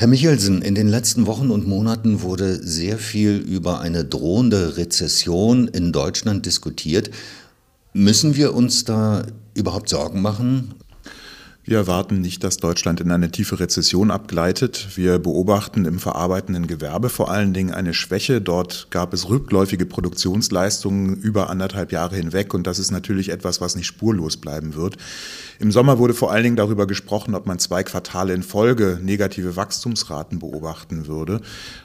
Herr Michelsen, in den letzten Wochen und Monaten wurde sehr viel über eine drohende Rezession in Deutschland diskutiert. Müssen wir uns da überhaupt Sorgen machen? Wir erwarten nicht, dass Deutschland in eine tiefe Rezession abgleitet. Wir beobachten im verarbeitenden Gewerbe vor allen Dingen eine Schwäche. Dort gab es rückläufige Produktionsleistungen über anderthalb Jahre hinweg und das ist natürlich etwas, was nicht spurlos bleiben wird. Im Sommer wurde vor allen Dingen darüber gesprochen, ob man zwei Quartale in Folge negative Wachstumsraten beobachten würde.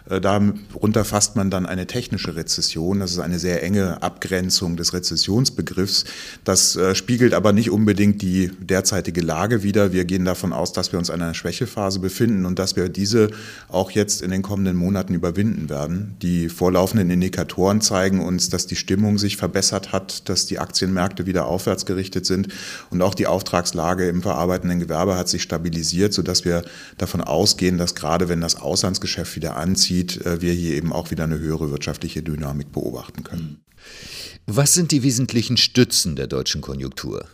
Äh, darunter fasst man dann eine technische Rezession. Das ist eine sehr enge Abgrenzung des Rezessionsbegriffs. Das äh, spiegelt aber nicht unbedingt die derzeitige Lage wieder. Wir gehen davon aus, dass wir uns in einer Schwächephase befinden und dass wir diese auch jetzt in den kommenden Monaten überwinden werden. Die vorlaufenden Indikatoren zeigen uns, dass die Stimmung sich verbessert hat, dass die Aktienmärkte wieder aufwärts gerichtet sind und auch die Auftragslage im verarbeitenden Gewerbe hat sich stabilisiert, sodass wir davon ausgehen, dass gerade wenn das Auslandsgeschäft wieder anzieht, äh, wir hier eben auch wieder eine höhere wirtschaftliche Dynamik beobachten können. Was sind die wesentlichen Stützen der deutschen Konjunktur?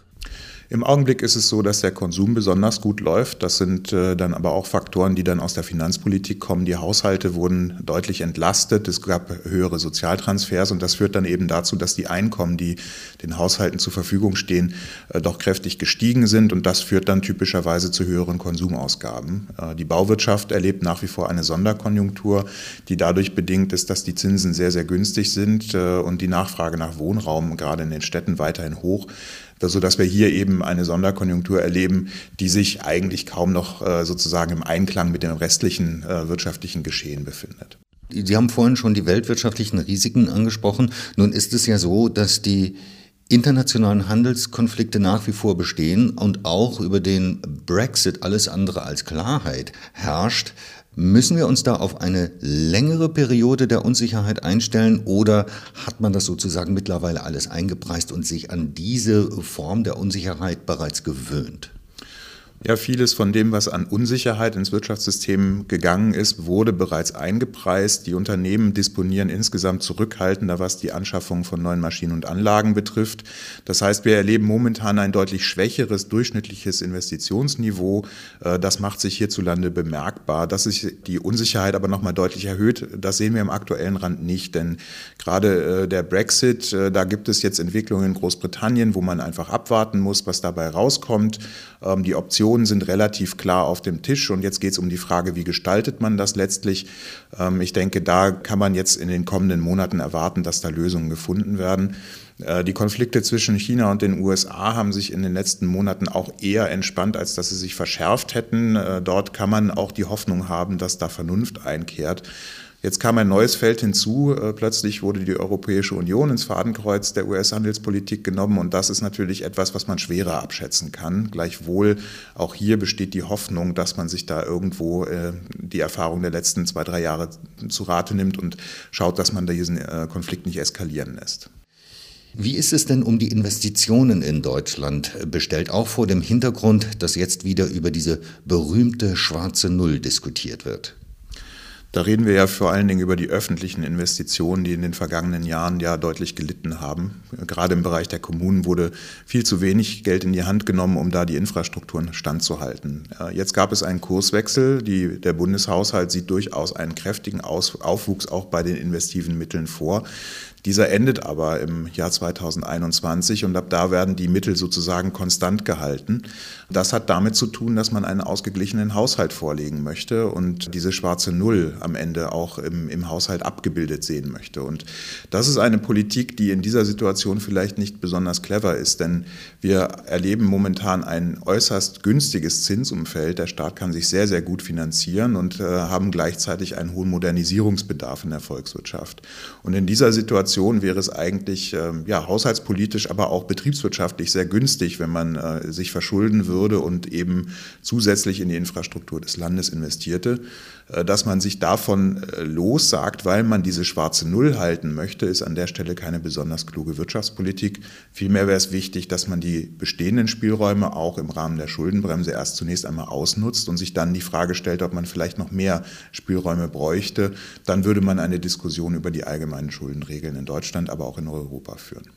Im Augenblick ist es so, dass der Konsum besonders gut läuft. Das sind äh, dann aber auch Faktoren, die dann aus der Finanzpolitik kommen. Die Haushalte wurden deutlich entlastet. Es gab höhere Sozialtransfers und das führt dann eben dazu, dass die Einkommen, die den Haushalten zur Verfügung stehen, äh, doch kräftig gestiegen sind und das führt dann typischerweise zu höheren Konsumausgaben. Äh, die Bauwirtschaft erlebt nach wie vor eine Sonderkonjunktur, die dadurch bedingt ist, dass die Zinsen sehr, sehr günstig sind äh, und die Nachfrage nach Wohnraum gerade in den Städten weiterhin hoch sodass wir hier eben eine Sonderkonjunktur erleben, die sich eigentlich kaum noch äh, sozusagen im Einklang mit dem restlichen äh, wirtschaftlichen Geschehen befindet. Sie haben vorhin schon die weltwirtschaftlichen Risiken angesprochen. Nun ist es ja so, dass die internationalen Handelskonflikte nach wie vor bestehen und auch über den Brexit alles andere als Klarheit herrscht. Müssen wir uns da auf eine längere Periode der Unsicherheit einstellen oder hat man das sozusagen mittlerweile alles eingepreist und sich an diese Form der Unsicherheit bereits gewöhnt? Ja, vieles von dem, was an Unsicherheit ins Wirtschaftssystem gegangen ist, wurde bereits eingepreist. Die Unternehmen disponieren insgesamt zurückhaltender, was die Anschaffung von neuen Maschinen und Anlagen betrifft. Das heißt, wir erleben momentan ein deutlich schwächeres durchschnittliches Investitionsniveau. Äh, das macht sich hierzulande bemerkbar. Dass sich die Unsicherheit aber nochmal deutlich erhöht, das sehen wir im aktuellen Rand nicht. Denn gerade äh, der Brexit, äh, da gibt es jetzt Entwicklungen in Großbritannien, wo man einfach abwarten muss, was dabei rauskommt. Ähm, die Optionen sind relativ klar auf dem Tisch und jetzt geht es um die Frage, wie gestaltet man das letztlich. Ähm, ich denke, da kann man jetzt in den kommenden Monaten erwarten, dass da Lösungen gefunden werden. Äh, die Konflikte zwischen China und den USA haben sich in den letzten Monaten auch eher entspannt, als dass sie sich verschärft hätten. Äh, dort kann man auch die Hoffnung haben, dass da Vernunft einkehrt. Jetzt kam ein neues Feld hinzu. Äh, plötzlich wurde die Europäische Union ins Fadenkreuz der US-Handelspolitik genommen und das ist natürlich etwas, was man schwerer abschätzen kann. Gleichwohl auch hier besteht die Hoffnung, dass man sich da irgendwo äh, die Erfahrung der letzten zwei, drei Jahre zu Rate nimmt und schaut, dass man diesen äh, Konflikt nicht eskalieren lässt. Wie ist es denn um die Investitionen in Deutschland bestellt, auch vor dem Hintergrund, dass jetzt wieder über diese berühmte schwarze Null diskutiert wird? Da reden wir ja vor allen Dingen über die öffentlichen Investitionen, die in den vergangenen Jahren ja deutlich gelitten haben. Gerade im Bereich der Kommunen wurde viel zu wenig Geld in die Hand genommen, um da die Infrastrukturen standzuhalten. Jetzt gab es einen Kurswechsel. Die, der Bundeshaushalt sieht durchaus einen kräftigen Aufwuchs auch bei den investiven Mitteln vor. Dieser endet aber im Jahr 2021 und ab da werden die Mittel sozusagen konstant gehalten. Das hat damit zu tun, dass man einen ausgeglichenen Haushalt vorlegen möchte und diese schwarze Null am Ende auch im, im Haushalt abgebildet sehen möchte. Und das ist eine Politik, die in dieser Situation vielleicht nicht besonders clever ist, denn wir erleben momentan ein äußerst günstiges Zinsumfeld. Der Staat kann sich sehr, sehr gut finanzieren und äh, haben gleichzeitig einen hohen Modernisierungsbedarf in der Volkswirtschaft. Und in dieser Situation Situation wäre es eigentlich ähm, ja, haushaltspolitisch, aber auch betriebswirtschaftlich sehr günstig, wenn man äh, sich verschulden würde und eben zusätzlich in die Infrastruktur des Landes investierte. Äh, dass man sich davon äh, lossagt, weil man diese schwarze Null halten möchte, ist an der Stelle keine besonders kluge Wirtschaftspolitik. Vielmehr wäre es wichtig, dass man die bestehenden Spielräume auch im Rahmen der Schuldenbremse erst zunächst einmal ausnutzt und sich dann die Frage stellt, ob man vielleicht noch mehr Spielräume bräuchte. Dann würde man eine Diskussion über die allgemeinen Schuldenregeln in Deutschland, aber auch in Europa führen.